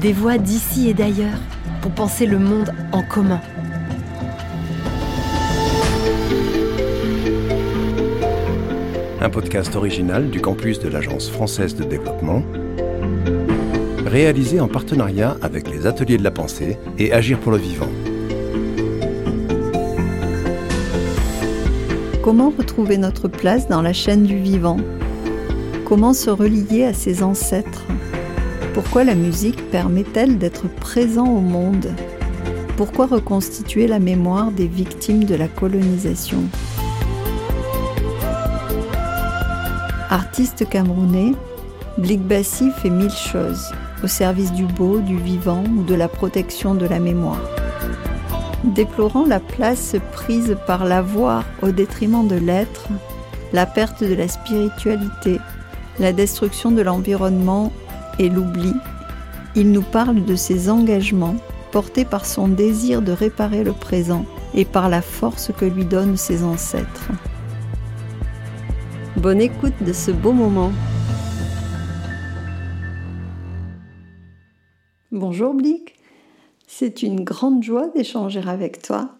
Des voix d'ici et d'ailleurs pour penser le monde en commun. Un podcast original du campus de l'Agence française de développement, réalisé en partenariat avec les Ateliers de la Pensée et Agir pour le Vivant. Comment retrouver notre place dans la chaîne du vivant? Comment se relier à ses ancêtres? Pourquoi la musique permet-elle d'être présent au monde? Pourquoi reconstituer la mémoire des victimes de la colonisation? Artiste camerounais, Blik Bassi fait mille choses au service du beau, du vivant ou de la protection de la mémoire. Déplorant la place prise par la voix au détriment de l'être, la perte de la spiritualité, la destruction de l'environnement et l'oubli, il nous parle de ses engagements portés par son désir de réparer le présent et par la force que lui donnent ses ancêtres. Bonne écoute de ce beau moment. Bonjour Blick, c'est une grande joie d'échanger avec toi.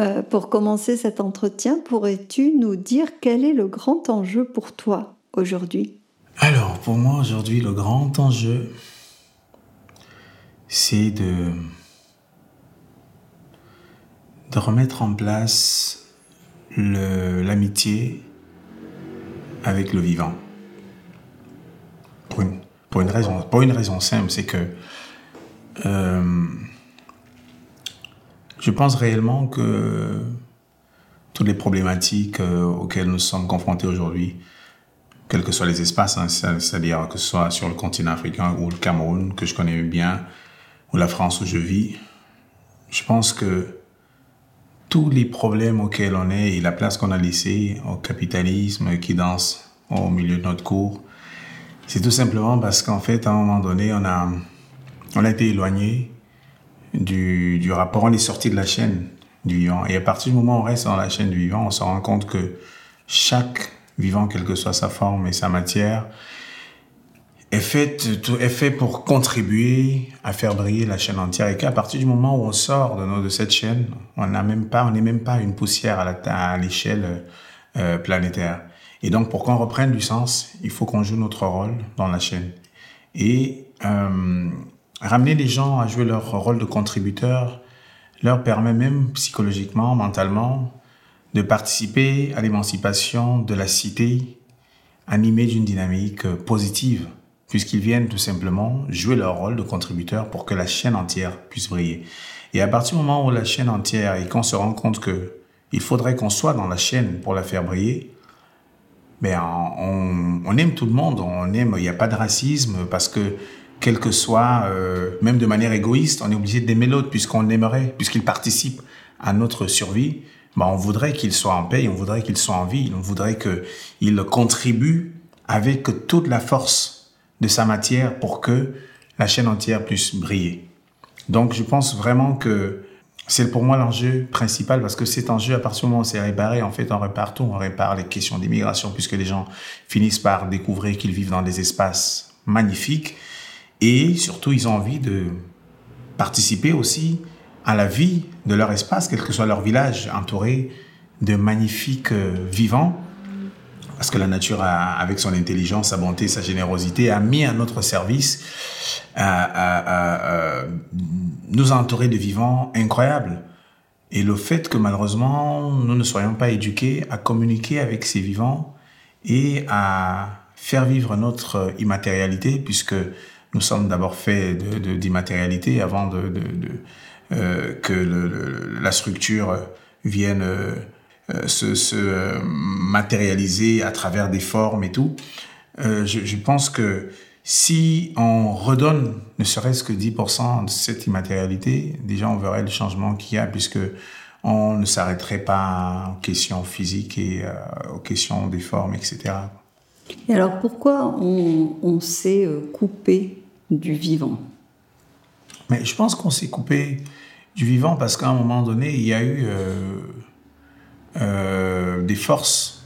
Euh, pour commencer cet entretien, pourrais-tu nous dire quel est le grand enjeu pour toi aujourd'hui? Alors, pour moi aujourd'hui, le grand enjeu, c'est de, remettre en place l'amitié avec le vivant. Pour une, pour une, raison, pour une raison simple, c'est que euh, je pense réellement que toutes les problématiques euh, auxquelles nous sommes confrontés aujourd'hui, quels que soient les espaces, hein, c'est-à-dire que ce soit sur le continent africain ou le Cameroun, que je connais bien, ou la France où je vis, je pense que tous les problèmes auxquels on est et la place qu'on a laissée au capitalisme qui danse au milieu de notre cours, c'est tout simplement parce qu'en fait, à un moment donné, on a, on a été éloigné du, du rapport, on est sorti de la chaîne du vivant. Et à partir du moment où on reste dans la chaîne du vivant, on se rend compte que chaque vivant, quelle que soit sa forme et sa matière, est fait, pour contribuer à faire briller la chaîne entière. Et qu'à partir du moment où on sort de, cette chaîne, on n'a même n'est même pas une poussière à l'échelle euh, planétaire. Et donc, pour qu'on reprenne du sens, il faut qu'on joue notre rôle dans la chaîne. Et euh, ramener les gens à jouer leur rôle de contributeur leur permet même psychologiquement, mentalement, de participer à l'émancipation de la cité animée d'une dynamique positive puisqu'ils viennent tout simplement jouer leur rôle de contributeur pour que la chaîne entière puisse briller. Et à partir du moment où la chaîne entière et qu'on se rend compte que il faudrait qu'on soit dans la chaîne pour la faire briller, ben on, on aime tout le monde, on aime, il n'y a pas de racisme parce que quel que soit, euh, même de manière égoïste, on est obligé d'aimer l'autre puisqu'on l'aimerait, puisqu'il participe à notre survie. Ben on voudrait qu'il soit en paix, on voudrait qu'il soit en vie, on voudrait qu'il contribue avec toute la force de sa matière pour que la chaîne entière puisse briller. Donc je pense vraiment que c'est pour moi l'enjeu principal parce que cet enjeu, à partir du moment où c'est réparé, en fait, on répare tout. On répare les questions d'immigration puisque les gens finissent par découvrir qu'ils vivent dans des espaces magnifiques et surtout, ils ont envie de participer aussi à la vie de leur espace, quel que soit leur village, entouré de magnifiques euh, vivants parce que la nature, avec son intelligence, sa bonté, sa générosité, a mis à notre service, à, nous entourer de vivants incroyables. Et le fait que malheureusement, nous ne soyons pas éduqués à communiquer avec ces vivants et à faire vivre notre immatérialité, puisque nous sommes d'abord faits d'immatérialité avant de, euh, que la structure vienne euh, euh, se, se, matérialiser à travers des formes et tout. Je, je, pense que si on redonne ne serait-ce que 10% de cette immatérialité, déjà on verrait le changement qu'il y a puisque on ne s'arrêterait pas aux questions physiques et aux questions des formes, etc. Et alors pourquoi on, on s'est coupé du vivant? Mais je pense qu'on s'est coupé du vivant parce qu'à un moment donné, il y a eu euh, des forces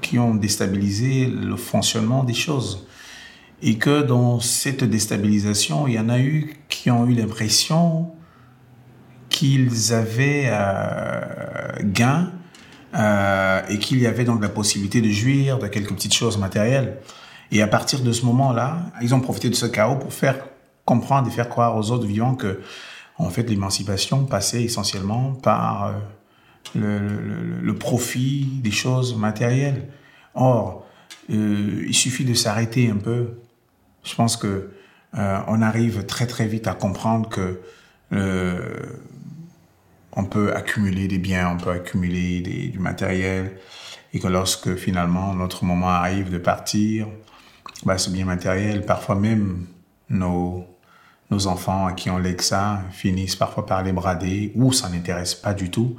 qui ont déstabilisé le fonctionnement des choses. et que dans cette déstabilisation, il y en a eu qui ont eu l'impression qu'ils avaient euh, gain euh, et qu'il y avait donc la possibilité de jouir de quelques petites choses matérielles. Et à partir de ce moment-là, ils ont profité de ce chaos pour faire comprendre et faire croire aux autres vivants que, en fait, l'émancipation passait essentiellement par euh, le, profit des choses matérielles. Or, euh, il suffit de s'arrêter un peu. Je pense que euh, on arrive très très vite à comprendre que on peut accumuler des biens, on peut accumuler du matériel, et que lorsque finalement notre moment arrive de partir, bah, ce bien matériel, parfois même nos, nos enfants à qui on lègue ça finissent parfois par les brader ou ça n'intéresse pas du tout.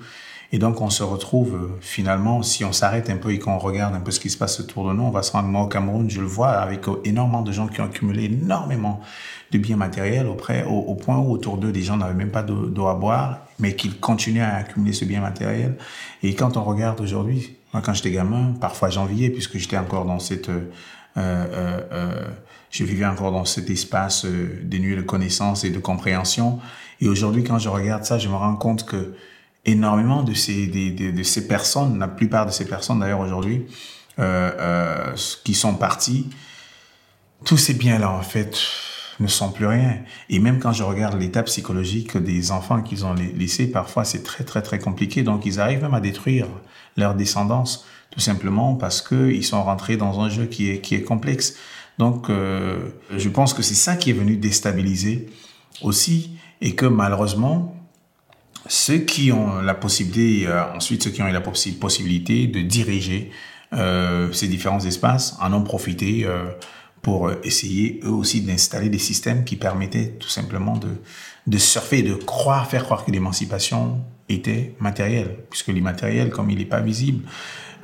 Et donc, on se retrouve euh, finalement, si on s'arrête un peu et qu'on regarde un peu ce qui se passe autour de nous, on va se rendre, moi au Cameroun, je le vois avec euh, énormément de gens qui ont accumulé énormément de biens matériels auprès, au, point où autour d'eux, des gens n'avaient même pas d'eau à boire, mais qu'ils continuaient à accumuler ce bien matériel. Et quand on regarde aujourd'hui, moi, quand j'étais gamin, parfois j'enviais puisque j'étais encore dans cette, euh, je vivais encore dans cet espace euh, dénué de connaissances et de compréhension. Et aujourd'hui, quand je regarde ça, je me rends compte que énormément de ces, de, ces personnes, la plupart de ces personnes d'ailleurs aujourd'hui, euh, euh, qui sont partis, tous ces biens-là en fait ne sont plus rien. Et même quand je regarde l'état psychologique des enfants qu'ils ont laissés, parfois c'est très très très compliqué. Donc ils arrivent même à détruire leur descendance, tout simplement parce que ils sont rentrés dans un jeu qui est qui est complexe. Donc euh, je pense que c'est ça qui est venu déstabiliser aussi, et que malheureusement ceux qui ont la possibilité, euh, ensuite ceux qui ont eu la possi possibilité de diriger euh, ces différents espaces en ont profité pour essayer eux aussi d'installer des systèmes qui permettaient tout simplement de, de surfer de croire, faire croire que l'émancipation était matérielle, puisque l'immatériel, comme il n'est pas visible,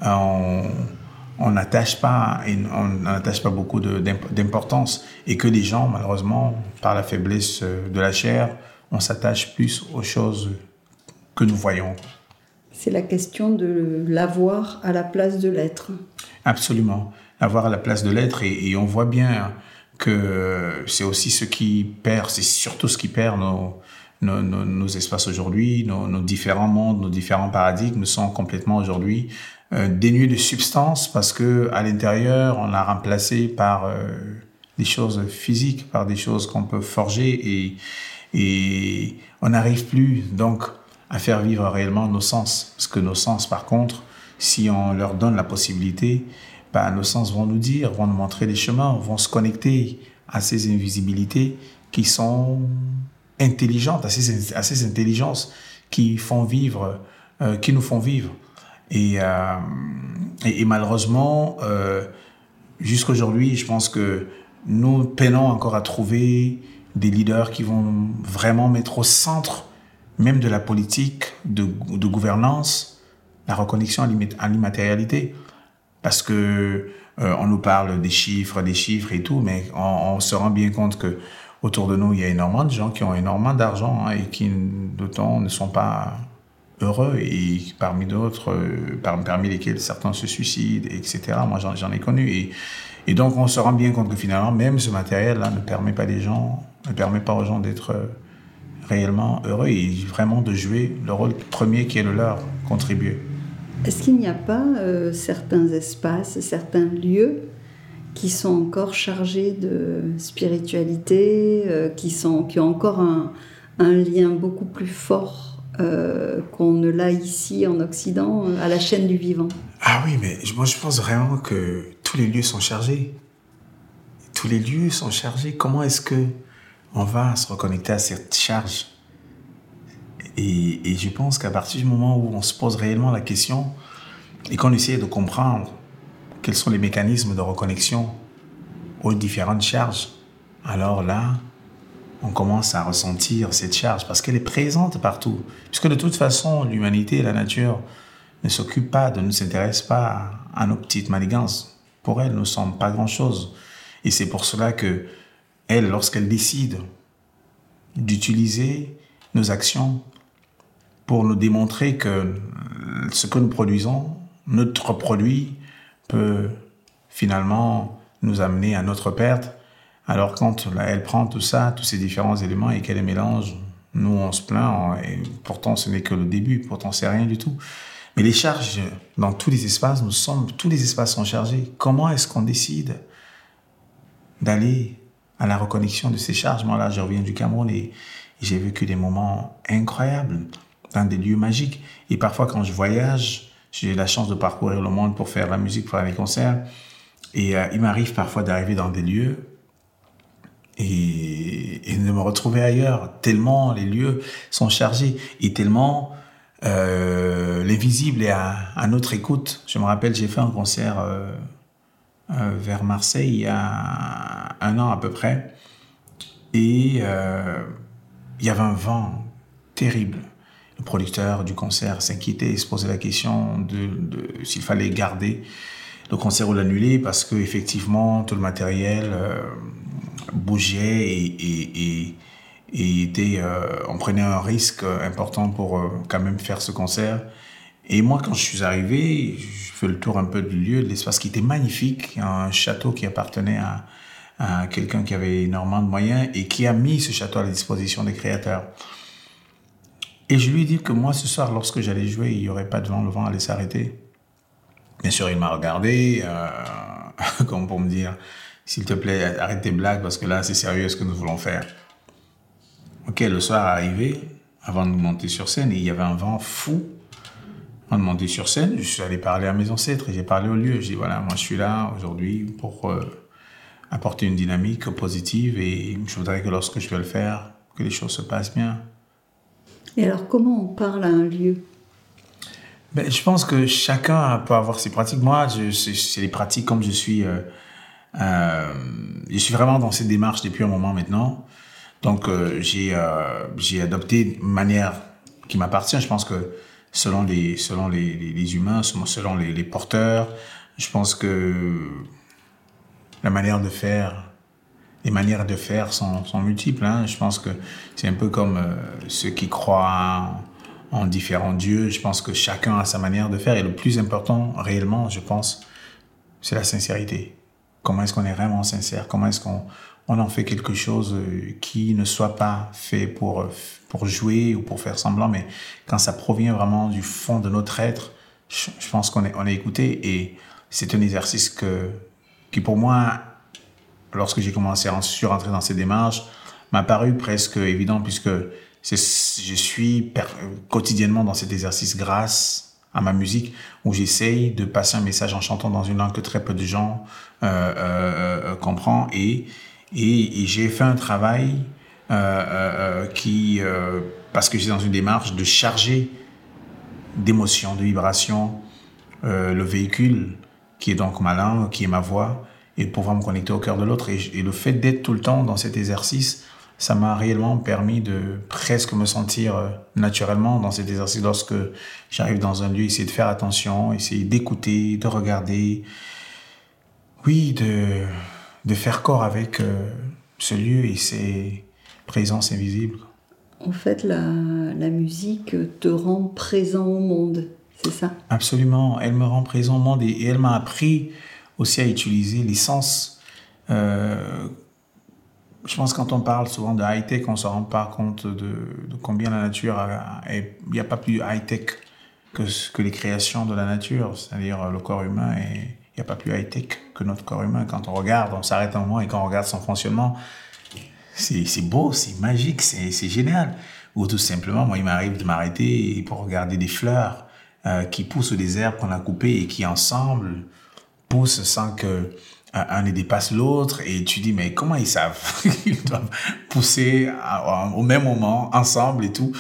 on on n'attache pas on n'attache pas beaucoup d'importance et que les gens malheureusement par la faiblesse de la chair on s'attache plus aux choses que nous voyons. C'est la question de l'avoir à la place de l'être. Absolument, l'avoir à la place de l'être et, et, on voit bien que c'est aussi ce qui perd, c'est surtout ce qui perd nos, nos, nos, nos espaces aujourd'hui, nos, nos, différents mondes, nos différents paradigmes sont complètement aujourd'hui euh, dénués de substance parce que à l'intérieur on l'a remplacé par euh, des choses physiques, par des choses qu'on peut forger et, et on n'arrive plus donc à faire vivre réellement nos sens. Parce que nos sens, par contre, si on leur donne la possibilité, bah, nos sens vont nous dire, vont nous montrer les chemins, vont se connecter à ces invisibilités qui sont intelligentes, à ces, à ces intelligences qui font vivre, euh, qui nous font vivre. Et, euh, et, et, malheureusement, euh, jusqu'aujourd'hui, je pense que nous peinons encore à trouver des leaders qui vont vraiment mettre au centre même de la politique de, gouvernance, la reconnexion à l'immatérialité. Parce que euh, on nous parle des chiffres, des chiffres et tout, mais on, on, se rend bien compte que autour de nous, il y a énormément de gens qui ont énormément d'argent hein, et qui, d'autant, ne sont pas heureux et parmi d'autres, euh, parmi lesquels certains se suicident, etc. Moi, j'en ai connu. Et, donc, on se rend bien compte que finalement, même ce matériel-là ne permet pas les gens, ne permet pas aux gens d'être réellement heureux et vraiment de jouer le rôle premier qui est le leur, contribuer. Est-ce qu'il n'y a pas euh, certains espaces, certains lieux qui sont encore chargés de spiritualité, euh, qui, sont, qui ont encore un lien beaucoup plus fort euh, qu'on ne l'a ici en Occident, à la chaîne du vivant Ah oui, mais moi je pense vraiment que tous les lieux sont chargés. Tous les lieux sont chargés. Comment est-ce que on va se reconnecter à cette charge? Et, et je pense qu'à partir du moment où on se pose réellement la question et qu'on essaie de comprendre quels sont les mécanismes de reconnexion aux différentes charges, alors là, on commence à ressentir cette charge parce qu'elle est présente partout. Puisque de toute façon, l'humanité et la nature ne s'occupent pas, ne s'intéressent pas à nos petites manigances. Pour elles, nous ne sommes pas grand-chose. Et c'est pour cela que elle, lorsqu'elle décide d'utiliser nos actions pour nous démontrer que ce que nous produisons, notre produit peut finalement nous amener à notre perte, Alors quand elle prend tout ça, tous ces différents éléments et qu'elle les mélange, nous on se plaint, et pourtant ce n'est que le début, pourtant c'est rien du tout. Mais les charges dans tous les espaces, nous sommes, tous les espaces sont chargés. Comment est-ce qu'on décide d'aller à la reconnexion de ces charges Moi là, je reviens du Cameroun et j'ai vécu des moments incroyables dans des lieux magiques. Et parfois quand je voyage, j'ai la chance de parcourir le monde pour faire la musique, pour faire des concerts. Et euh, il m'arrive parfois d'arriver dans des lieux et, de me retrouver ailleurs, tellement les lieux sont chargés et tellement euh, les visibles et à, à, notre écoute. Je me rappelle, j'ai fait un concert euh, euh, vers Marseille il y a un an à peu près et euh, il y avait un vent terrible. Le producteur du concert s'inquiétait et se posait la question de, de s'il fallait garder le concert ou l'annuler parce que effectivement tout le matériel bougeait et, était, euh, on prenait un risque important pour euh, quand même faire ce concert. Et moi, quand je suis arrivé, je fais le tour un peu du lieu, de l'espace qui était magnifique, un château qui appartenait à, à quelqu'un qui avait énormément de moyens et qui a mis ce château à la disposition des créateurs. Et je lui ai dit que moi, ce soir, lorsque j'allais jouer, il n'y aurait pas de vent, le vent allait s'arrêter. Bien sûr, il m'a regardé, euh, comme pour me dire, s'il te plaît, arrête tes blagues parce que là, c'est sérieux ce que nous voulons faire. Ok, le soir est arrivé, avant de monter sur scène, et il y avait un vent fou. Avant de monter sur scène, je suis allé parler à mes ancêtres et j'ai parlé au lieu. J'ai dit, voilà, moi je suis là aujourd'hui pour euh, apporter une dynamique positive et je voudrais que lorsque je vais le faire, que les choses se passent bien. Et alors, comment on parle à un lieu? Ben, je pense que chacun peut avoir ses pratiques. Moi, c'est les pratiques comme je suis. Euh, euh, je suis vraiment dans cette démarche depuis un moment maintenant. Donc, euh, j'ai euh, j'ai adopté une manière qui m'appartient. Je pense que selon les selon les, humains, selon les, porteurs, je pense que la manière de faire, les manières de faire sont, multiples. Hein. Je pense que c'est un peu comme ceux qui croient en différents dieux. Je pense que chacun a sa manière de faire. Et le plus important, réellement, je pense, c'est la sincérité. Comment est-ce qu'on est vraiment sincère? Comment est-ce qu'on on en fait quelque chose qui ne soit pas fait pour, pour jouer ou pour faire semblant, mais quand ça provient vraiment du fond de notre être, je, pense qu'on est, on est écouté. Et c'est un exercice que, qui, pour moi, lorsque j'ai commencé à suis rentré dans ces démarches, m'a paru presque évident puisque je suis quotidiennement dans cet exercice grâce à ma musique où j'essaye de passer un message en chantant dans une langue que très peu de gens euh, euh, euh, comprennent et, et, j'ai fait un travail qui parce que j'ai dans une démarche de charger d'émotions, de vibrations le véhicule qui est donc ma langue, qui est ma voix et pouvoir me connecter au cœur de l'autre. Et, et le fait d'être tout le temps dans cet exercice ça m'a réellement permis de presque me sentir naturellement dans cet exercice. Lorsque j'arrive dans un lieu, essayer de faire attention, essayer d'écouter, de regarder, oui, de, de faire corps avec euh, ce lieu et ses présences invisibles. En fait, la, la musique te rend présent au monde, c'est ça? Absolument, elle me rend présent au monde et, et elle m'a appris aussi à utiliser les sens. Euh, je pense que quand on parle souvent de high-tech, on ne se rend pas compte de, de combien la nature a, il n'y a pas plus high-tech que, que les créations de la nature, c'est-à-dire le corps humain et il n'y a pas plus high-tech que notre corps humain. Quand on regarde, on s'arrête un moment et quand on regarde son fonctionnement, c'est beau, c'est magique, c'est génial. Ou tout simplement, moi, il m'arrive de m'arrêter pour regarder des fleurs euh, qui poussent des herbes qu'on a coupées et qui ensemble poussent sans que un ne dépasse l'autre et tu dis mais comment ils savent ils doivent pousser au même moment ensemble et tout?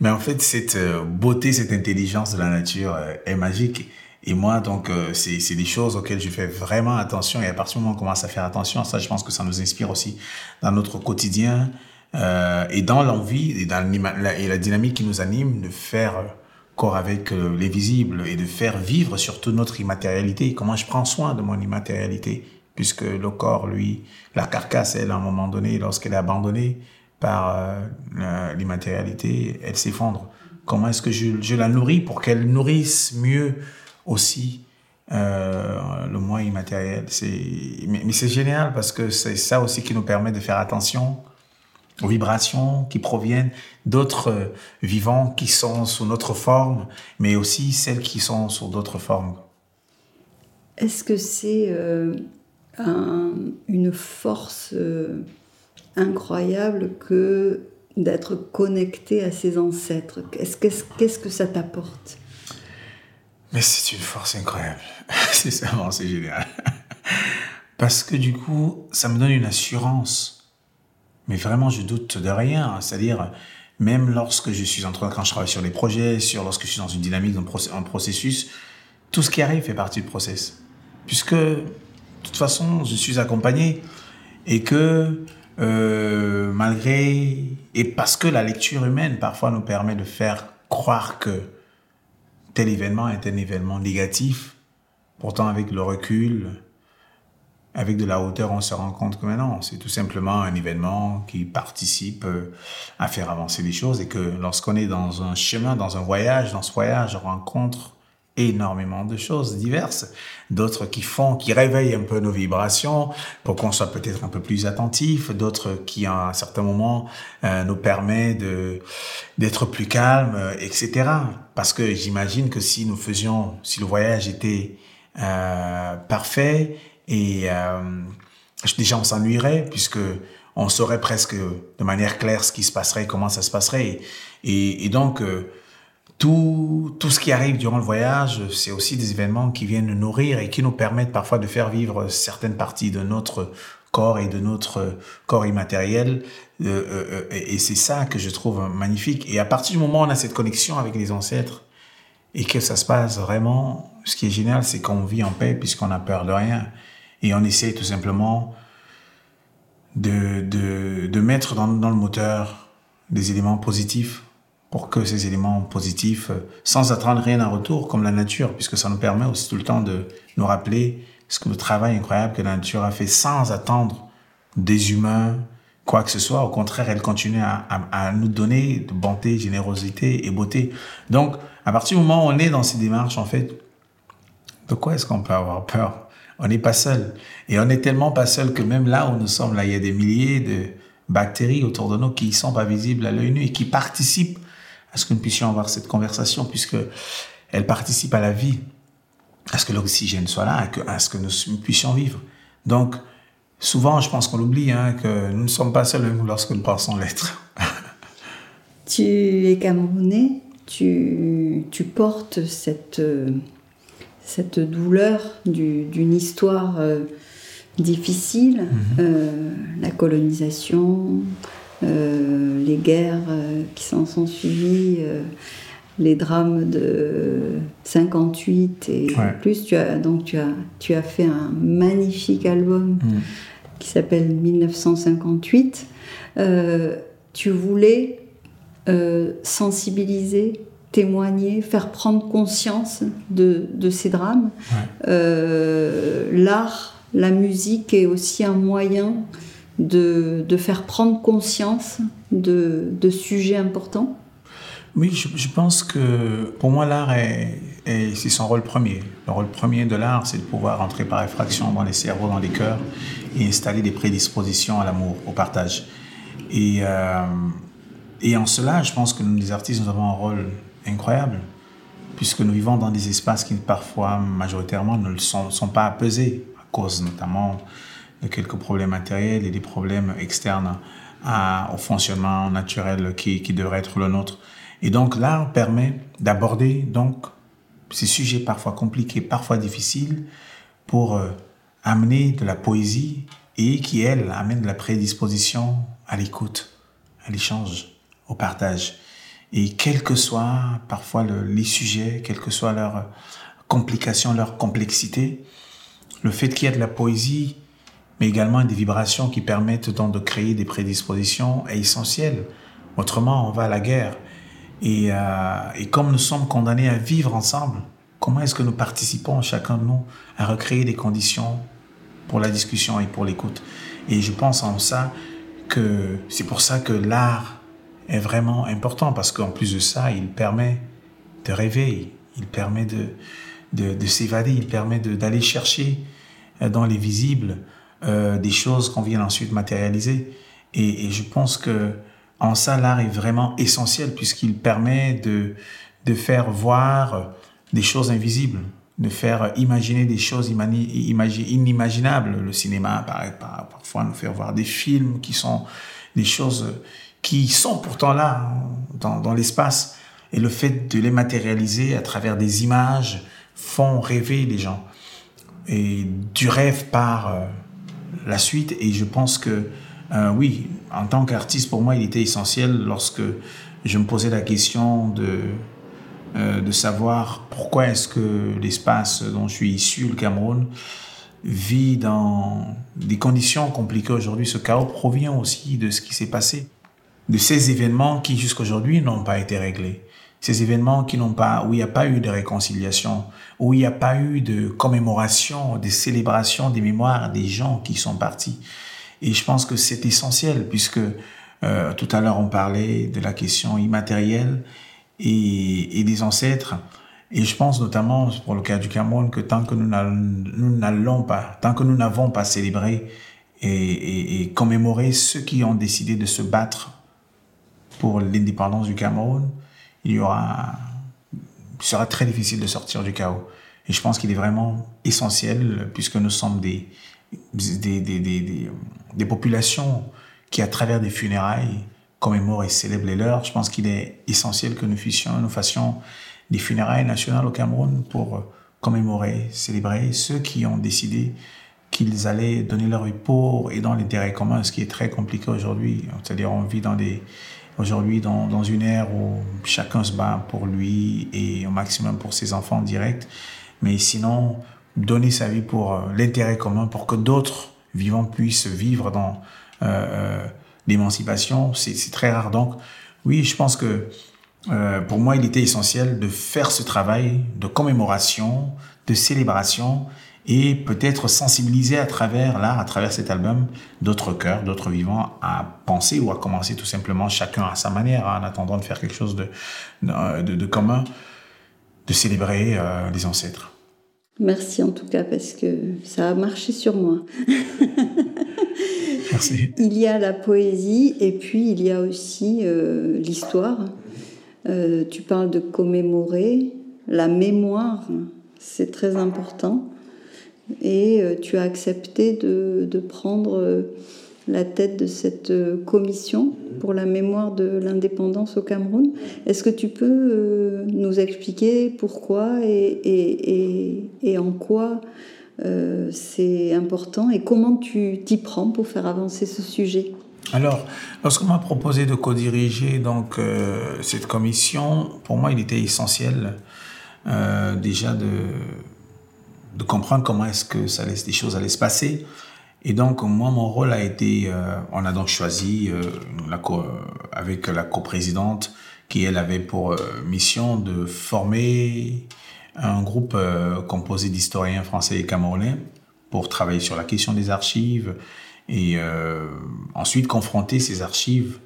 Mais en fait cette euh, beauté cette intelligence de la nature euh, est magique et moi donc euh, c'est des choses auxquelles je fais vraiment attention et à partir du moment où on commence à faire attention ça je pense que ça nous inspire aussi dans notre quotidien euh, et dans l'envie et dans la dynamique qui nous anime de faire corps avec euh, les visibles et de faire vivre surtout notre immatérialité. Comment je prends soin de mon immatérialité puisque le corps, lui, la carcasse, elle, à un moment donné, lorsqu'elle est abandonnée par euh, l'immatérialité, elle s'effondre. Comment est-ce que je, je, la nourris pour qu'elle nourrisse mieux aussi euh, le moins immatériel. Mais, mais c'est génial parce que c'est ça aussi qui nous permet de faire attention aux vibrations qui proviennent d'autres euh, vivants qui sont sous notre forme, mais aussi celles qui sont sous d'autres formes. Est-ce que c'est euh, un- une force incroyable que d'être connecté à ses ancêtres? Qu'est-ce que ça t'apporte? Mais c'est une force incroyable. c'est vraiment, c'est génial. Parce que du coup, ça me donne une assurance. Mais vraiment, je doute de rien. C'est-à-dire, même lorsque je suis en train, quand je travaille sur les projets, sur lorsque je suis dans une dynamique, dans un processus, tout ce qui arrive fait partie du process. Puisque, de toute façon, je suis accompagné et que, euh, malgré, et parce que la lecture humaine parfois nous permet de faire croire que tel événement est un événement négatif, pourtant avec le recul, avec de la hauteur, on se rend compte que maintenant, c'est tout simplement un événement qui participe euh, à faire avancer les choses et que lorsqu'on est dans un chemin, dans un voyage, dans ce voyage, on rencontre énormément de choses diverses, d'autres qui font, qui réveillent un peu nos vibrations pour qu'on soit peut-être un peu plus attentif, d'autres qui à un certain moment euh, nous permet de d'être plus calme, etc. Parce que j'imagine que si nous faisions, si le voyage était euh, parfait et euh, déjà on s'ennuierait puisque on saurait presque de manière claire ce qui se passerait, comment ça se passerait. Et, et donc, euh, tout, tout ce qui arrive durant le voyage, c'est aussi des événements qui viennent nous nourrir et qui nous permettent parfois de faire vivre certaines parties de notre corps et de notre corps immatériel. Euh, euh, et et c'est ça que je trouve magnifique. Et à partir du moment où on a cette connexion avec les ancêtres et que ça se passe vraiment, ce qui est génial, c'est qu'on vit en paix puisqu'on n'a peur de rien. Et on essaie tout simplement de, de, mettre dans le moteur des éléments positifs pour que ces éléments positifs, euh, sans attendre rien en retour, comme la nature, puisque ça nous permet aussi tout le temps de nous rappeler ce que le travail incroyable que la nature a fait sans attendre des humains, quoi que ce soit. Au contraire, elle continue à, nous donner de bonté, générosité et beauté. Donc, à partir du moment où on est dans ces démarches, en fait, de quoi est-ce qu'on peut avoir peur? On n'est pas seul. Et on est tellement pas seul que même là où nous sommes, là, il y a des milliers de bactéries autour de nous qui ne sont pas visibles à l'œil nu et qui participent à ce que nous puissions avoir cette conversation, puisque elles participent à la vie, à ce que l'oxygène soit là, à, ce que nous puissions vivre? Donc, souvent, je pense qu'on l'oublie, hein, que nous ne sommes pas seuls même lorsque nous pensons l'être. Tu es camerounais, tu, tu portes cette, cette douleur du- d'une histoire euh, difficile, euh, la colonisation, euh, les guerres euh, qui s'en sont suivies, euh, les drames de 58 et Ouais. plus. Tu as, donc tu as, tu as fait un magnifique album Mm. qui s'appelle 1958. Euh, tu voulais sensibiliser, témoigner, faire prendre conscience de, de ces drames. Ouais. Euh, L'art, la musique est aussi un moyen de, faire prendre conscience de, sujets importants. Oui, je, pense que pour moi, l'art est, est- c'est son rôle premier. Le rôle premier de l'art, c'est de pouvoir entrer par effraction dans les cerveaux, dans les cœurs et installer des prédispositions à l'amour, au partage. Et, euh, en cela, je pense que nous, les artistes, nous avons un rôle incroyable, puisque nous vivons dans des espaces qui, parfois, majoritairement, ne sont, sont pas apaisés, à cause notamment quelques problèmes matériels et des problèmes externes au fonctionnement naturel qui, qui devrait être le nôtre. Et donc l'art permet d'aborder donc ces sujets parfois compliqués, parfois difficiles, pour euh, amener de la poésie et qui, elle, amène de la prédisposition à l'écoute, à l'échange, au partage. Et quel que soit parfois le- les sujets, quelles que soient leurs complications, leur complexité, le fait qu'il y ait de la poésie, mais également des vibrations qui permettent donc de créer des prédispositions est essentiel. Autrement, on va à la guerre. Et, euh, et comme nous sommes condamnés à vivre ensemble, comment est-ce que nous participons, chacun de nous, à recréer des conditions pour la discussion et pour l'écoute? Et je pense en ça que c'est pour ça que l'art est vraiment important, parce qu'en plus de ça, il permet de rêver, il permet de, de, s'évader, il permet d'aller chercher euh, dans les visibles euh, des choses qu'on vient ensuite matérialiser. Et, je pense que en ça, l'art est vraiment essentiel puisqu'il permet de, de faire voir des choses invisibles, de faire imaginer des choses inimaginables. Le cinéma, par, parfois, nous faire voir des films qui sont des choses qui sont pourtant là, dans, dans l'espace. Et le fait de les matérialiser à travers des images font rêver les gens. Et du rêve par euh, la suite. Et je pense que, euh, oui, en tant qu'artiste, pour moi, il était essentiel lorsque je me posais la question de, euh, de savoir pourquoi est-ce que l'espace dont je suis issu, le Cameroun, vit dans des conditions compliquées aujourd'hui. Ce chaos provient aussi de ce qui s'est passé, de ces événements qui jusqu'aujourd'hui n'ont pas été réglés ces événements qui n'ont pas, où il n'y a pas eu de réconciliation, où il n'y a pas eu de commémoration, de célébration des mémoires des gens qui sont partis. Et je pense que c'est essentiel puisque euh, tout à l'heure on parlait de la question immatérielle et, des ancêtres. Et je pense notamment pour le cas du Cameroun que tant que nous n'allons pas, tant que nous n'avons pas célébré et commémoré ceux qui ont décidé de se battre pour l'indépendance du Cameroun, il sera très difficile de sortir du chaos. Et je pense qu'il est vraiment essentiel, puisque nous sommes des, des populations qui, à travers des funérailles, commémorent et célèbrent les leurs. Je pense qu'il est essentiel que nous fassions, nous fassions des funérailles nationales au Cameroun pour commémorer, célébrer ceux qui ont décidé qu'ils allaient donner leur vie pour et dans l'intérêt commun, ce qui est très compliqué aujourd'hui. C'est-à-dire, on vit dans des, aujourd'hui dans, une ère où chacun se bat pour lui et au maximum pour ses enfants directs. Mais sinon, donner sa vie pour euh, l'intérêt commun, pour que d'autres vivants puissent vivre dans euh, euh l'émancipation, c'est très rare. Donc, oui, je pense que pour moi, il était essentiel de faire ce travail de commémoration, de célébration et peut-être sensibiliser à travers là, à travers cet album, d'autres cœurs, d'autres vivants à penser ou à commencer tout simplement chacun à sa manière, hein, en attendant de faire quelque chose de, de, de commun, de célébrer euh, les ancêtres. Merci en tout cas parce que ça a marché sur moi. Merci. Il y a la poésie et puis il y a aussi euh, l'histoire. Euh, tu parles de commémorer, la mémoire, c'est très important et euh, tu as accepté de, de prendre euh, la tête de cette euh, commission pour la mémoire de l'indépendance au Cameroun. Est-ce que tu peux nous expliquer pourquoi et, et, et, en quoi c'est important et comment tu t'y prends pour faire avancer ce sujet? Alors, lorsqu'on m'a proposé de co-diriger donc cette commission, pour moi, il était essentiel déjà de de comprendre comment est-ce que ça laisse des choses allaient se passer. Et donc, moi, mon rôle a été, euh, on a donc choisi euh, co avec la coprésidente qui, elle, avait pour euh, mission de former un groupe composé d'historiens français et camerounais pour travailler sur la question des archives et ensuite confronter ces archives,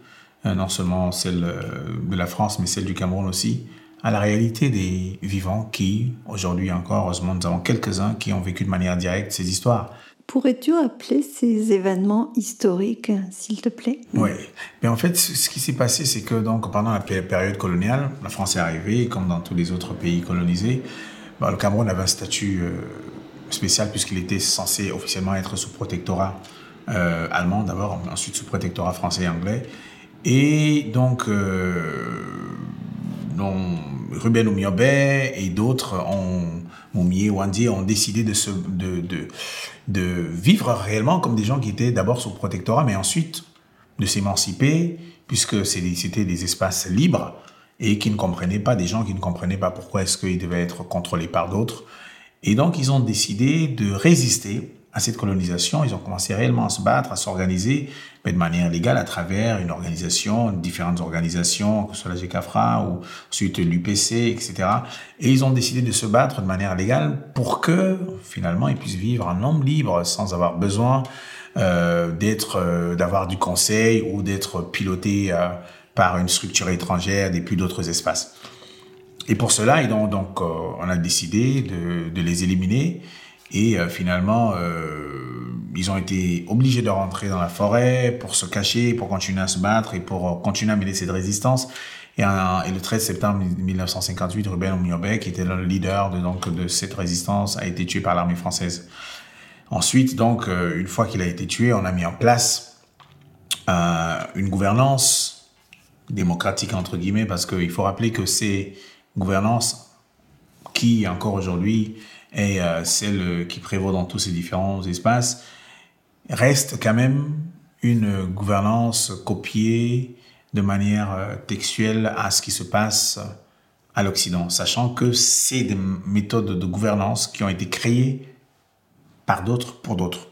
non seulement celles de la France, mais celles du Cameroun aussi, à la réalité des vivants qui, aujourd'hui encore, heureusement, nous avons quelques-uns qui ont vécu de manière directe ces histoires. Pourrais-tu appeler ces événements historiques, s'il te plaît? Oui. Mais en fait, ce qui s'est passé, c'est que donc pendant la période coloniale, la France est arrivée, comme dans tous les autres pays colonisés, bah, le Cameroun avait un statut euh, spécial puisqu'il était censé officiellement être sous protectorat euh, allemand d'abord, ensuite sous protectorat français et anglais. Et donc, euh, Ruben Oumiobe et d'autres ont, Wandi, ont décidé de, se, de, de vivre réellement comme des gens qui étaient d'abord sous protectorat, mais ensuite de s'émanciper, puisque c'était des espaces libres et qui ne comprenaient pas, des gens qui ne comprenaient pas pourquoi est-ce qu'ils devaient être contrôlés par d'autres. Et donc, ils ont décidé de résister à cette colonisation. Ils ont commencé réellement à se battre, à s'organiser, mais de manière légale à travers une organisation, différentes organisations, que ce soit la GCAFRA ou ensuite l'UPC, etc. Et ils ont décidé de se battre de manière légale pour que finalement ils puissent vivre un homme libre sans avoir besoin euh, d'être, euh, d'avoir du conseil ou d'être piloté euh, par une structure étrangère des plus d'autres espaces. Et pour cela, donc, donc on a décidé de les éliminer. Et finalement, ils ont été obligés de rentrer dans la forêt pour se cacher, pour continuer à se battre et pour continuer à mener cette résistance. Et, et, le 13 septembre 1958, Ruben Oumiobe, qui était le leader de, donc, de cette résistance, a été tué par l'armée française. Ensuite, donc, euh, une fois qu'il a été tué, on a mis en place euh, une gouvernance démocratique, entre guillemets, parce qu'il faut rappeler que c'est gouvernance qui, encore aujourd'hui, est euh, celle qui prévaut dans tous ces différents espaces, reste quand même une gouvernance copiée de manière euh, textuelle à ce qui se passe à l'Occident, sachant que c'est des méthodes de gouvernance qui ont été créées par d'autres pour d'autres.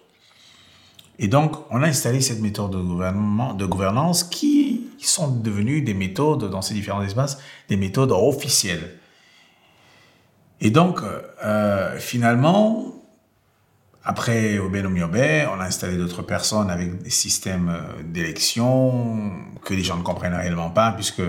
Et donc, on a installé cette méthode de gouvernance qui sont devenues des méthodes dans ces différents espaces, des méthodes officielles. Et donc, euh, finalement, après Oben on a installé d'autres personnes avec des systèmes euh, d'élection que les gens ne comprennent réellement pas, puisque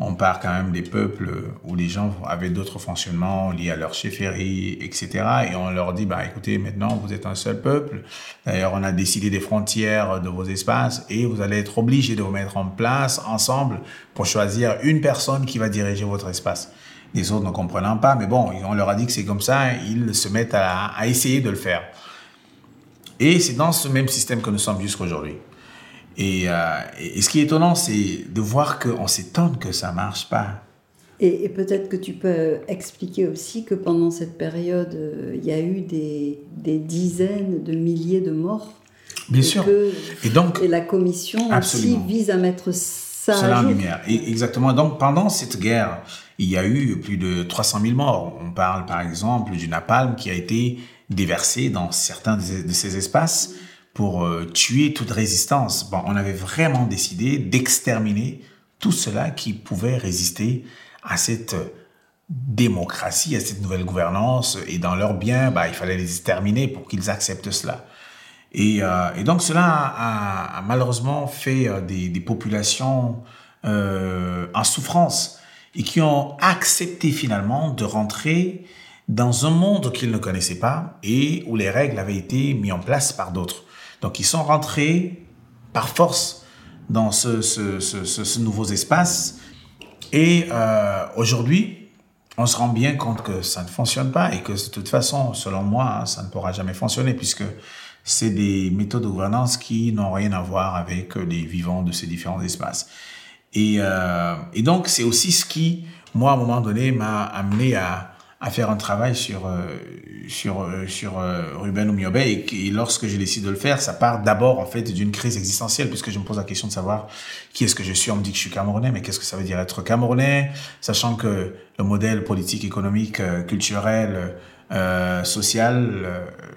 on part quand même des peuples où les gens avaient d'autres fonctionnements liés à leur chefferie, etc. Et on leur dit, bah, écoutez, maintenant, vous êtes un seul peuple. D'ailleurs, on a décidé des frontières de vos espaces et vous allez être obligés de vous mettre en place ensemble pour choisir une personne qui va diriger votre espace. Les autres ne comprenant pas, mais bon, on leur a dit que c'est comme ça, ils se mettent à, à essayer de le faire. Et c'est dans ce même système que nous sommes jusqu'à aujourd'hui. Euh, et, ce qui est étonnant, c'est de voir qu'on s'étonne que ça marche pas. Et, peut-être que tu peux expliquer aussi que pendant cette période, euh, il y a eu des, des, dizaines de milliers de morts. Bien sûr. et donc, et la commission aussi vise à mettre ça en lumière. Et exactement. Donc pendant cette guerre, il y a eu plus de 300 000 morts. On parle par exemple du napalm qui a été déversé dans certains de ces espaces pour euh, tuer toute résistance. Bon, on avait vraiment décidé d'exterminer tout cela qui pouvait résister à cette démocratie, à cette nouvelle gouvernance, et dans leur bien, bah, il fallait les exterminer pour qu'ils acceptent cela. Et, euh, et, donc cela a, malheureusement fait euh, des, populations euh, en souffrance et qui ont accepté finalement de rentrer dans un monde qu'ils ne connaissaient pas et où les règles avaient été mises en place par d'autres. Donc ils sont rentrés par force dans ce, nouveau espace et aujourd'hui, on se rend bien compte que ça ne fonctionne pas et que de toute façon, selon moi, hein, ça ne pourra jamais fonctionner puisque c'est des méthodes de gouvernance qui n'ont rien à voir avec les vivants de ces différents espaces. Et, euh, donc, c'est aussi ce qui, moi, à un moment donné, m'a amené à, faire un travail sur euh, euh, Ruben Oumiobe et, et, lorsque j'ai décidé de le faire, ça part d'abord en fait d'une crise existentielle puisque je me pose la question de savoir qui est-ce que je suis. On me dit que je suis camerounais, mais qu'est-ce que ça veut dire être camerounais, sachant que le modèle politique, économique, culturel, euh, social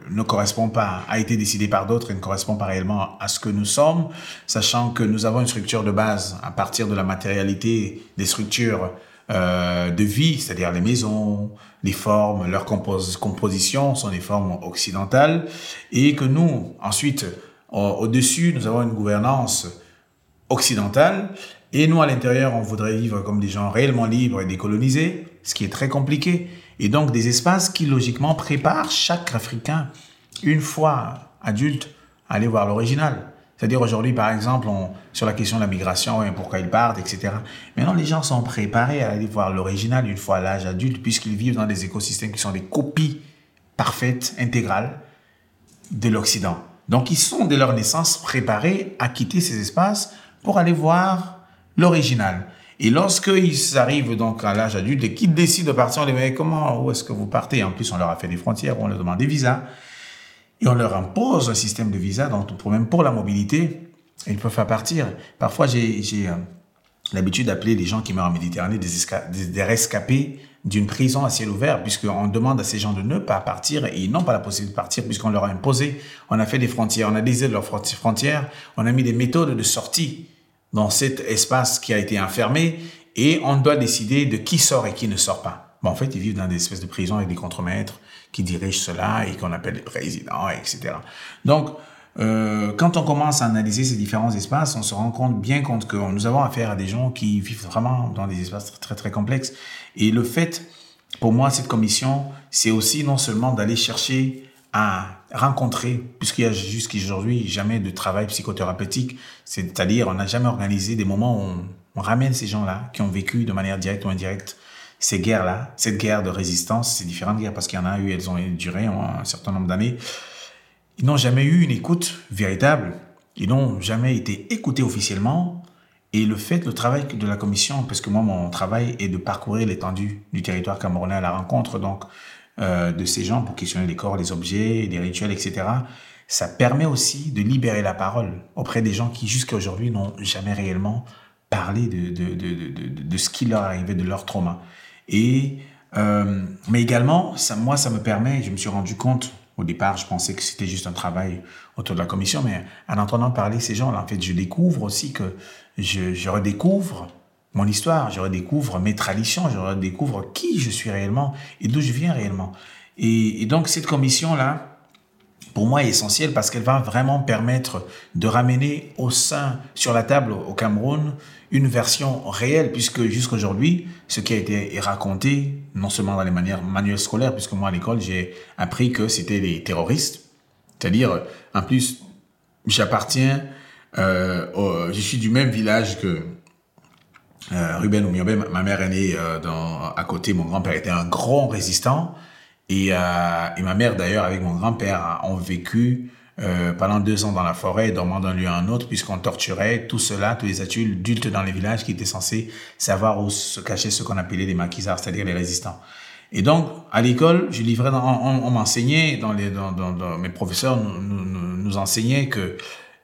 ne correspond pas, a été décidé par d'autres et ne correspond pas réellement à ce que nous sommes, sachant que nous avons une structure de base à partir de la matérialité des structures euh, de vie, c'est-à-dire les maisons, les formes, leur composition sont des formes occidentales, et que nous, ensuite, au-dessus, nous avons une gouvernance occidentale, et nous, à l'intérieur, on voudrait vivre comme des gens réellement libres et décolonisés, ce qui est très compliqué, et donc des espaces qui, logiquement, préparent chaque Africain, une fois adulte, à aller voir l'original. C'est-à-dire aujourd'hui, par exemple, sur la question de la migration et pourquoi ils partent, etc. Maintenant, les gens sont préparés à aller voir l'original une fois à l'âge adulte, puisqu'ils vivent dans des écosystèmes qui sont des copies parfaites, intégrales de l'Occident. Donc, ils sont dès leur naissance préparés à quitter ces espaces pour aller voir l'original. Et lorsqu'ils arrivent donc à l'âge adulte et qu'ils décident de partir, on les met comment, où est-ce que vous partez? En plus, on leur a fait des frontières, on leur demande des visas et on leur impose un système de visa, donc pour même pour la mobilité, ils peuvent faire partir. Parfois, j'ai euh, l'habitude d'appeler les gens qui meurent en Méditerranée des, des, rescapés d'une prison à ciel ouvert, puisqu'on demande à ces gens de ne pas partir et ils n'ont pas la possibilité de partir puisqu'on leur a imposé. On a fait des frontières, on a de leurs frontières, on a mis des méthodes de sortie dans cet espace qui a été enfermé et on doit décider de qui sort et qui ne sort pas. Bon, en fait, ils vivent dans des espèces de prisons avec des contremaîtres qui dirigent cela et qu'on appelle les présidents, etc. Donc, euh, quand on commence à analyser ces différents espaces, on se rend compte bien compte que nous avons affaire à des gens qui vivent vraiment dans des espaces très très complexes. Et le fait, pour moi, cette commission, c'est aussi non seulement d'aller chercher à rencontrer, puisqu'il y a jusqu'aujourd'hui jamais de travail psychothérapeutique, c'est-à-dire on n'a jamais organisé des moments où on, on ramène ces gens-là qui ont vécu de manière directe ou indirecte ces guerres-là, cette guerre de résistance, ces différentes guerres, parce qu'il y en a eu, elles ont duré un certain nombre d'années, ils n'ont jamais eu une écoute véritable, ils n'ont jamais été écoutés officiellement. Et le fait, le travail de la commission, parce que moi, mon travail est de parcourir l'étendue du territoire camerounais à la rencontre. Donc euh, de ces gens pour questionner les corps, les objets, les rituels, etc. Ça permet aussi de libérer la parole auprès des gens qui, jusqu'à aujourd'hui, n'ont jamais réellement parlé de, de, de, de, ce qui leur arrivait, de leur trauma. Et, euh, mais également, ça, moi, ça me permet, je me suis rendu compte, au départ, je pensais que c'était juste un travail autour de la commission, mais en entendant parler ces gens-là, en fait, je découvre aussi que je, je redécouvre mon histoire, je redécouvre mes traditions, je redécouvre qui je suis réellement et d'où je viens réellement. Et, donc, cette commission-là, pour moi, est essentielle parce qu'elle va vraiment permettre de ramener au sein, sur la table au Cameroun, une version réelle, puisque jusqu'aujourd'hui, ce qui a été raconté, non seulement dans les manières manuels scolaires, puisque moi à l'école, j'ai appris que c'était des terroristes. C'est-à-dire, en plus, j'appartiens, euh, je suis du même village que euh, Ruben Oumiobe. Ma mère est née euh, dans, à côté, mon grand-père était un grand résistant. Et, euh, et ma mère, d'ailleurs, avec mon grand-père, ont vécu euh, pendant deux ans dans la forêt, dormant d'un lieu à un autre, puisqu'on torturait tout cela, tous les adultes dans les villages qui étaient censés savoir où se cacher ce qu'on appelait les maquisards, c'est-à-dire les résistants. Et donc, à l'école, je livrais, dans, on, on m'enseignait, dans les, dans, dans, mes professeurs nous, nous, nous enseignaient que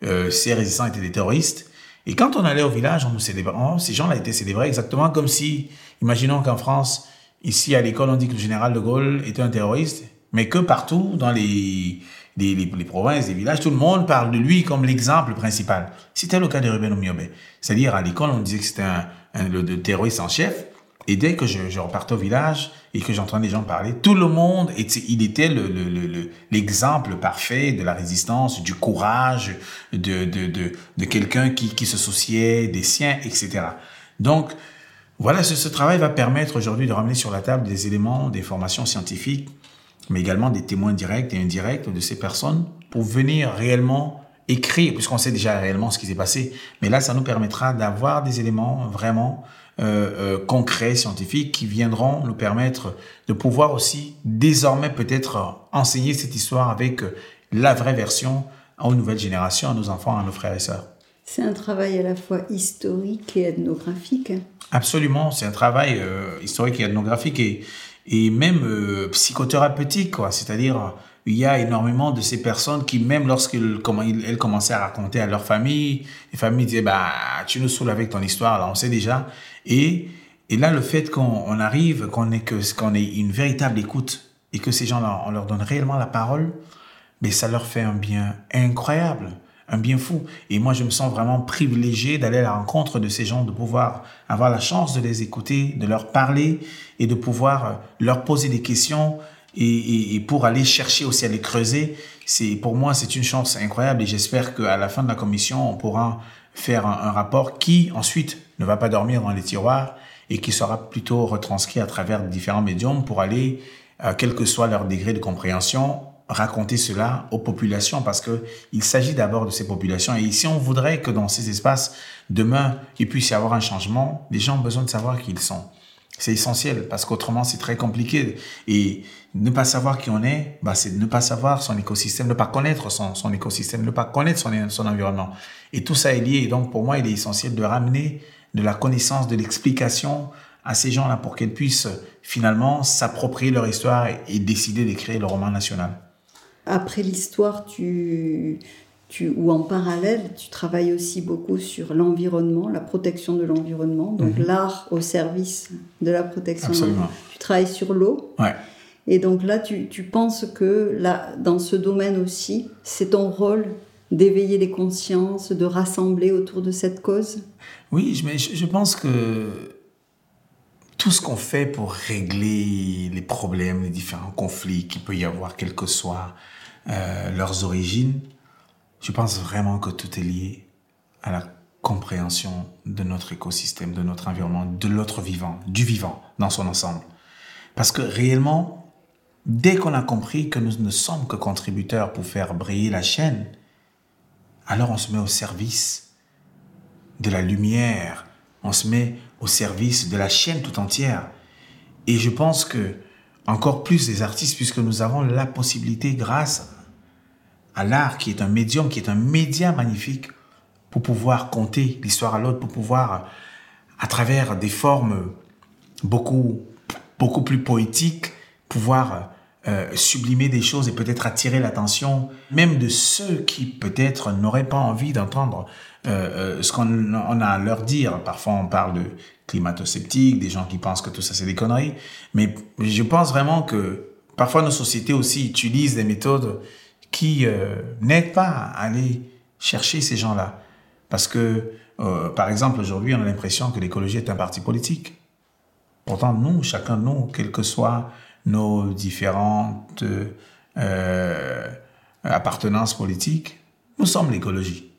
euh, ces résistants étaient des terroristes. Et quand on allait au village, on nous célébrait, oh, ces gens-là étaient célébrés exactement comme si, imaginons qu'en France, ici à l'école, on dit que le général de Gaulle était un terroriste, mais que partout, dans les, provinces, les villages, tout le monde parle de lui comme l'exemple principal. C'était le cas de Ruben Omiobe. C'est-à-dire, à, l'école, on disait que c'était un, un, le, le, terroriste en chef. Et dès que je, repartais au village et que j'entendais les gens parler, tout le monde, était, il était l'exemple le, le, parfait de la résistance, du courage, de, quelqu'un qui, qui se souciait des siens, etc. Donc, voilà, ce, ce travail va permettre aujourd'hui de ramener sur la table des éléments, des formations scientifiques mais également des témoins directs et indirects de ces personnes pour venir réellement écrire, puisqu'on sait déjà réellement ce qui s'est passé. Mais là, ça nous permettra d'avoir des éléments vraiment euh, euh, concrets, scientifiques, qui viendront nous permettre de pouvoir aussi désormais peut-être enseigner cette histoire avec la vraie version aux nouvelles générations, à nos enfants, à nos frères et sœurs. C'est un travail à la fois historique et ethnographique. Absolument, c'est un travail euh, historique et ethnographique et et même euh, psychothérapeutique, quoi. C'est-à-dire, il y a énormément de ces personnes qui, même lorsqu'elles elles commençaient à raconter à leur famille, les familles disaient, bah, tu nous saoules avec ton histoire, là, on sait déjà. Et, là, le fait qu'on arrive, qu'on ait, une véritable écoute et que ces gens-là, on leur donne réellement la parole, mais ça leur fait un bien incroyable un bien fou. Et moi, je me sens vraiment privilégié d'aller à la rencontre de ces gens, de pouvoir avoir la chance de les écouter, de leur parler et de pouvoir euh, leur poser des questions et, et, et pour aller chercher aussi à les creuser. C'est pour moi, c'est une chance incroyable et j'espère qu'à la fin de la commission, on pourra faire un, rapport qui ensuite ne va pas dormir dans les tiroirs et qui sera plutôt retranscrit à travers différents médiums pour aller, euh, quel que soit leur degré de compréhension, raconter cela aux populations parce que il s'agit d'abord de ces populations. Et si on voudrait que dans ces espaces, demain, il puisse y avoir un changement, les gens ont besoin de savoir qui ils sont. C'est essentiel parce qu'autrement, c'est très compliqué. Et ne pas savoir qui on est, bah, c'est ne pas savoir son écosystème, ne pas connaître son, son écosystème, ne pas connaître son, son environnement. Et tout ça est lié. Et donc, pour moi, il est essentiel de ramener de la connaissance, de l'explication à ces gens-là pour qu'ils puissent finalement s'approprier leur histoire et, et décider d'écrire le roman national après l'histoire, tu, tu, ou en parallèle, tu travailles aussi beaucoup sur l'environnement, la protection de l'environnement, donc -hmm. l'art au service de la protection. Absolument. Tu travailles sur l'eau. Ouais. Et donc là, tu, tu penses que là, dans ce domaine aussi, c'est ton rôle d'éveiller les consciences, de rassembler autour de cette cause? Oui, mais je, je pense que tout ce qu'on fait pour régler les problèmes, les différents conflits qu'il peut y avoir, quel que soit euh, leurs origines, je pense vraiment que tout est lié à la compréhension de notre écosystème, de notre environnement, de l'autre vivant, du vivant dans son ensemble? Parce que réellement, dès qu'on a compris que nous ne sommes que contributeurs pour faire briller la chaîne, alors on se met au service de la lumière, on se met au service de la chaîne tout entière. Et je pense que encore plus des artistes, puisque nous avons la possibilité, grâce à l'art, qui est un médium, qui est un média magnifique, pour pouvoir compter l'histoire à l'autre, pour pouvoir, à travers des formes beaucoup, beaucoup plus poétiques, pouvoir euh, sublimer des choses et peut-être attirer l'attention même de ceux qui peut-être n'auraient pas envie d'entendre euh, euh, ce qu'on a à leur dire. Parfois on parle de climato-sceptiques, des gens qui pensent que tout ça c'est des conneries, mais je pense vraiment que parfois nos sociétés aussi utilisent des méthodes qui n'aident pas à aller chercher ces gens-là. Parce que, par exemple, aujourd'hui, on a l'impression que l'écologie est un parti politique. Pourtant, nous, chacun de nous, quel que soit nos différentes euh, appartenances politiques, nous sommes l'écologie.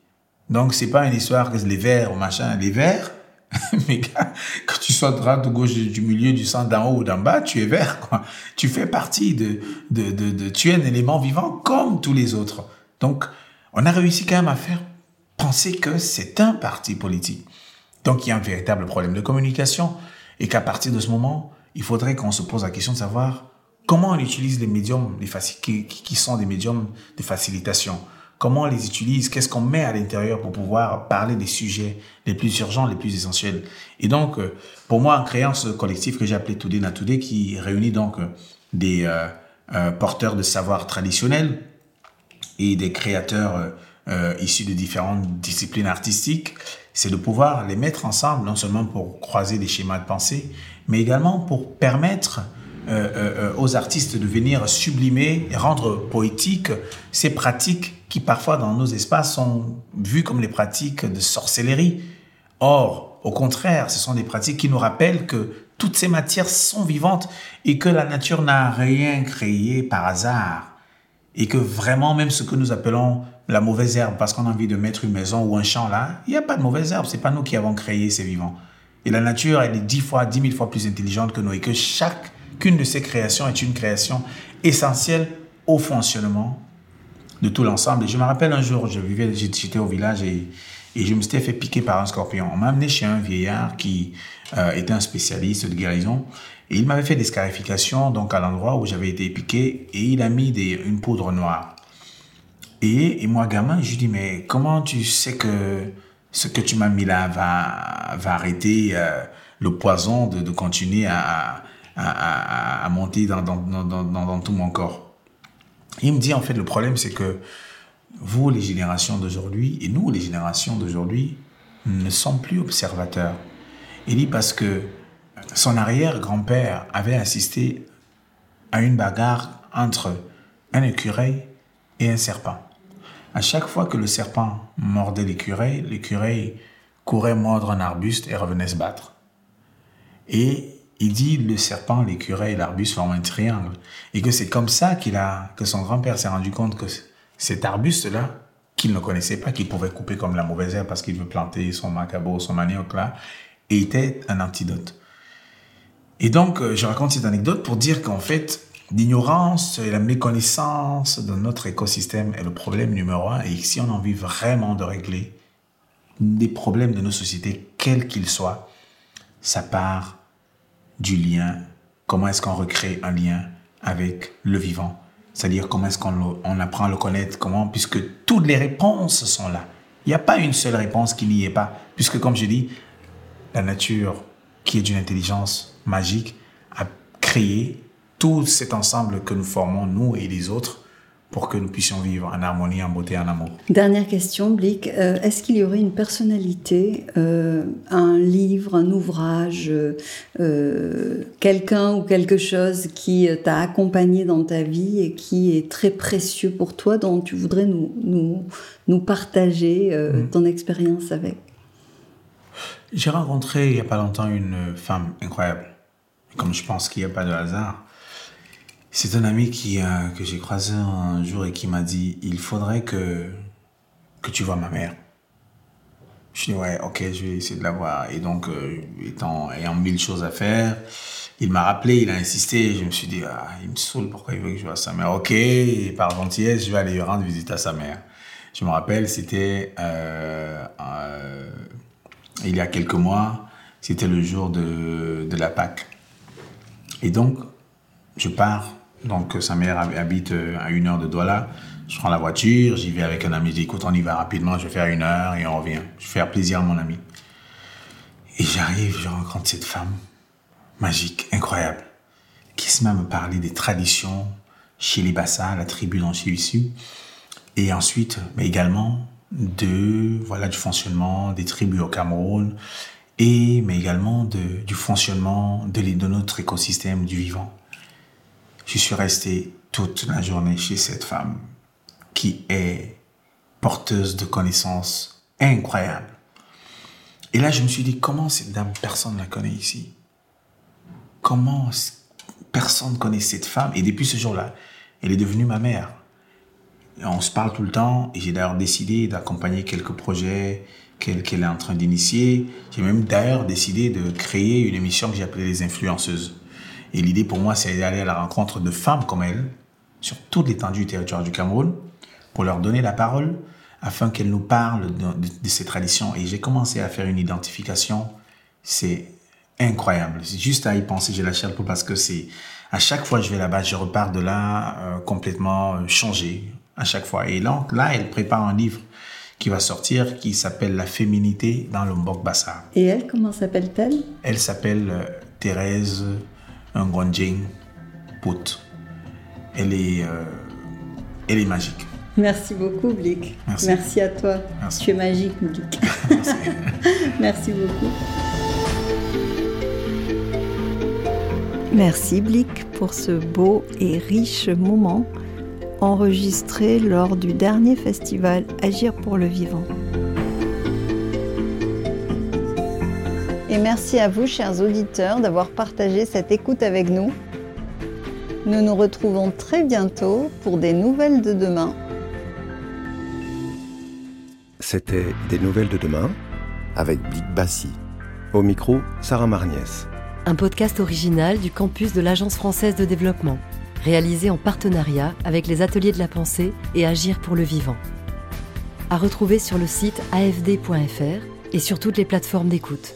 Donc, c'est pas une histoire que les verts ou machin, les verts, mais quand tu sois de droite, de gauche, du milieu, du centre, d'en haut ou d'en bas, tu es vert, quoi. Tu fais partie de, de, de, de, tu es un élément vivant comme tous les autres. Donc, on a réussi quand même à faire penser que c'est un parti politique. Donc, il y a un véritable problème de communication et qu'à partir de ce moment, il faudrait qu'on se pose la question de savoir comment on utilise les médiums les qui, qui sont des médiums de facilitation. Comment on les utilise? Qu'est-ce qu'on met à l'intérieur pour pouvoir parler des sujets les plus urgents, les plus essentiels? Et donc, euh, pour moi, en créant ce collectif que j'ai appelé Today Not Today, qui réunit donc euh, des euh, porteurs de savoir traditionnels et des créateurs issus de différentes disciplines artistiques, c'est de pouvoir les mettre ensemble, non seulement pour croiser des schémas de pensée, mais également pour permettre euh, euh, aux artistes de venir sublimer et rendre poétique ces pratiques qui parfois dans nos espaces sont vues comme les pratiques de sorcellerie. Or, au contraire, ce sont des pratiques qui nous rappellent que toutes ces matières sont vivantes et que la nature n'a rien créé par hasard. Et que vraiment, même ce que nous appelons la mauvaise herbe, parce qu'on a envie de mettre une maison ou un champ là, il n'y a pas de mauvaise herbe, c'est pas nous qui avons créé ces vivants. Et la nature, elle est dix fois, dix mille fois plus intelligente que nous et que chacune de ces créations est une création essentielle au fonctionnement de tout l'ensemble. Je me rappelle un jour, je vivais, j'étais au village et, je me suis fait piquer par un scorpion. On m'a amené chez un vieillard qui euh, était un spécialiste de guérison et il m'avait fait des scarifications donc à l'endroit où j'avais été piqué et il a mis une poudre noire. Et, moi, gamin, je lui dis, mais comment tu sais que ce que tu m'as mis là va, arrêter euh, le poison de continuer à, à, monter dans tout mon corps. il me dit, en fait, le problème, c'est que vous, les générations d'aujourd'hui, et nous, les générations d'aujourd'hui, ne sommes plus observateurs. Il dit parce que son arrière-grand-père avait assisté à une bagarre entre un écureuil et un serpent. À chaque fois que le serpent mordait l'écureuil, l'écureuil courait mordre un arbuste et revenait se battre. Et il dit le serpent, l'écureuil et l'arbuste forment un triangle. Et que c'est comme ça qu'il a, que son grand-père s'est rendu compte que cet arbuste-là, qu'il ne connaissait pas, qu'il pouvait couper comme la mauvaise herbe parce qu'il veut planter son macabo, son manioc là, était un antidote. Et donc, euh, je raconte cette anecdote pour dire qu'en fait, L'ignorance et la méconnaissance de notre écosystème est le problème numéro un. Et si on a envie vraiment de régler des problèmes de nos sociétés, quels qu'ils soient, ça part du lien. Comment est-ce qu'on recrée un lien avec le vivant C'est-à-dire comment est-ce qu'on on apprend à le connaître Comment Puisque toutes les réponses sont là. Il n'y a pas une seule réponse qui n'y est pas. Puisque comme je dis, la nature, qui est d'une intelligence magique, a créé tout cet ensemble que nous formons, nous et les autres, pour que nous puissions vivre en harmonie, en beauté, en amour. Dernière question, Blick. Euh, est-ce qu'il y aurait une personnalité, euh, un livre, un ouvrage, euh, quelqu'un ou quelque chose qui t'a accompagné dans ta vie et qui est très précieux pour toi, dont tu voudrais nous, nous, nous partager mm. ton expérience avec? J'ai rencontré il n'y a pas longtemps une femme incroyable. Comme je pense qu'il n'y a pas de hasard, c'est un ami qui, euh, que j'ai croisé un jour et qui m'a dit il faudrait que que tu vois ma mère. Je dis, ouais, ok, je vais essayer de la voir. Et donc, euh, étant, ayant mille choses à faire, il m'a rappelé, il a insisté. Je me suis dit, ah, il me saoule, pourquoi il veut que je voie sa mère? Ok, par gentillesse, je vais aller lui rendre visite à sa mère. Je me rappelle, c'était euh, il y a quelques mois, c'était le jour de, de la Pâque. Et donc, je pars. Donc, sa mère habite à une heure de Douala. Je prends la voiture, j'y vais avec un ami. Je dis, écoute, on y va rapidement, je vais faire une heure et on revient. Je vais faire plaisir à mon ami. Et j'arrive, je rencontre cette femme magique, incroyable, qui se met à me parler des traditions chez les Bassa, la tribu dont je suis issu. Et ensuite, mais également de, voilà, du fonctionnement des tribus au Cameroun et, mais également de, du fonctionnement de, de notre écosystème du vivant. Je suis resté toute la journée chez cette femme qui est porteuse de connaissances incroyables. Et là, je me suis dit, comment cette dame, personne ne la connaît ici? Comment personne ne connaît cette femme? Et depuis ce jour-là, elle est devenue ma mère. On se parle tout le temps et j'ai d'ailleurs décidé d'accompagner quelques projets qu'elle est en train d'initier. J'ai même d'ailleurs décidé de créer une émission que j'ai appelée Les Influenceuses. Et l'idée pour moi, c'est d'aller à la rencontre de femmes comme elle, sur toute l'étendue du territoire du Cameroun, pour leur donner la parole afin qu'elles nous parlent de, ces traditions. Et j'ai commencé à faire une identification. C'est incroyable. C'est juste à y penser, j'ai la chair pour parce que c'est à chaque fois que je vais là-bas, je repars de là euh, complètement euh, changé à chaque fois. Et donc là, elle prépare un livre qui va sortir qui s'appelle La féminité dans le Mbok Bassa. Et elle, comment s'appelle-t-elle? Elle s'appelle euh, Thérèse Ngondjing Pout. Elle est, elle est magique. Merci beaucoup, Blick. Merci. à toi. Tu es magique, Blick. Merci. Merci beaucoup. Merci, Blick, pour ce beau et riche moment enregistré lors du dernier festival Agir pour le vivant. Et merci à vous, chers auditeurs, d'avoir partagé cette écoute avec nous. Nous nous retrouvons très bientôt pour des nouvelles de demain. C'était Des Nouvelles de demain avec Big Bassi. Au micro, Sarah Marniès. Un podcast original du campus de l'Agence française de développement, réalisé en partenariat avec les Ateliers de la pensée et Agir pour le vivant. À retrouver sur le site afd.fr et sur toutes les plateformes d'écoute.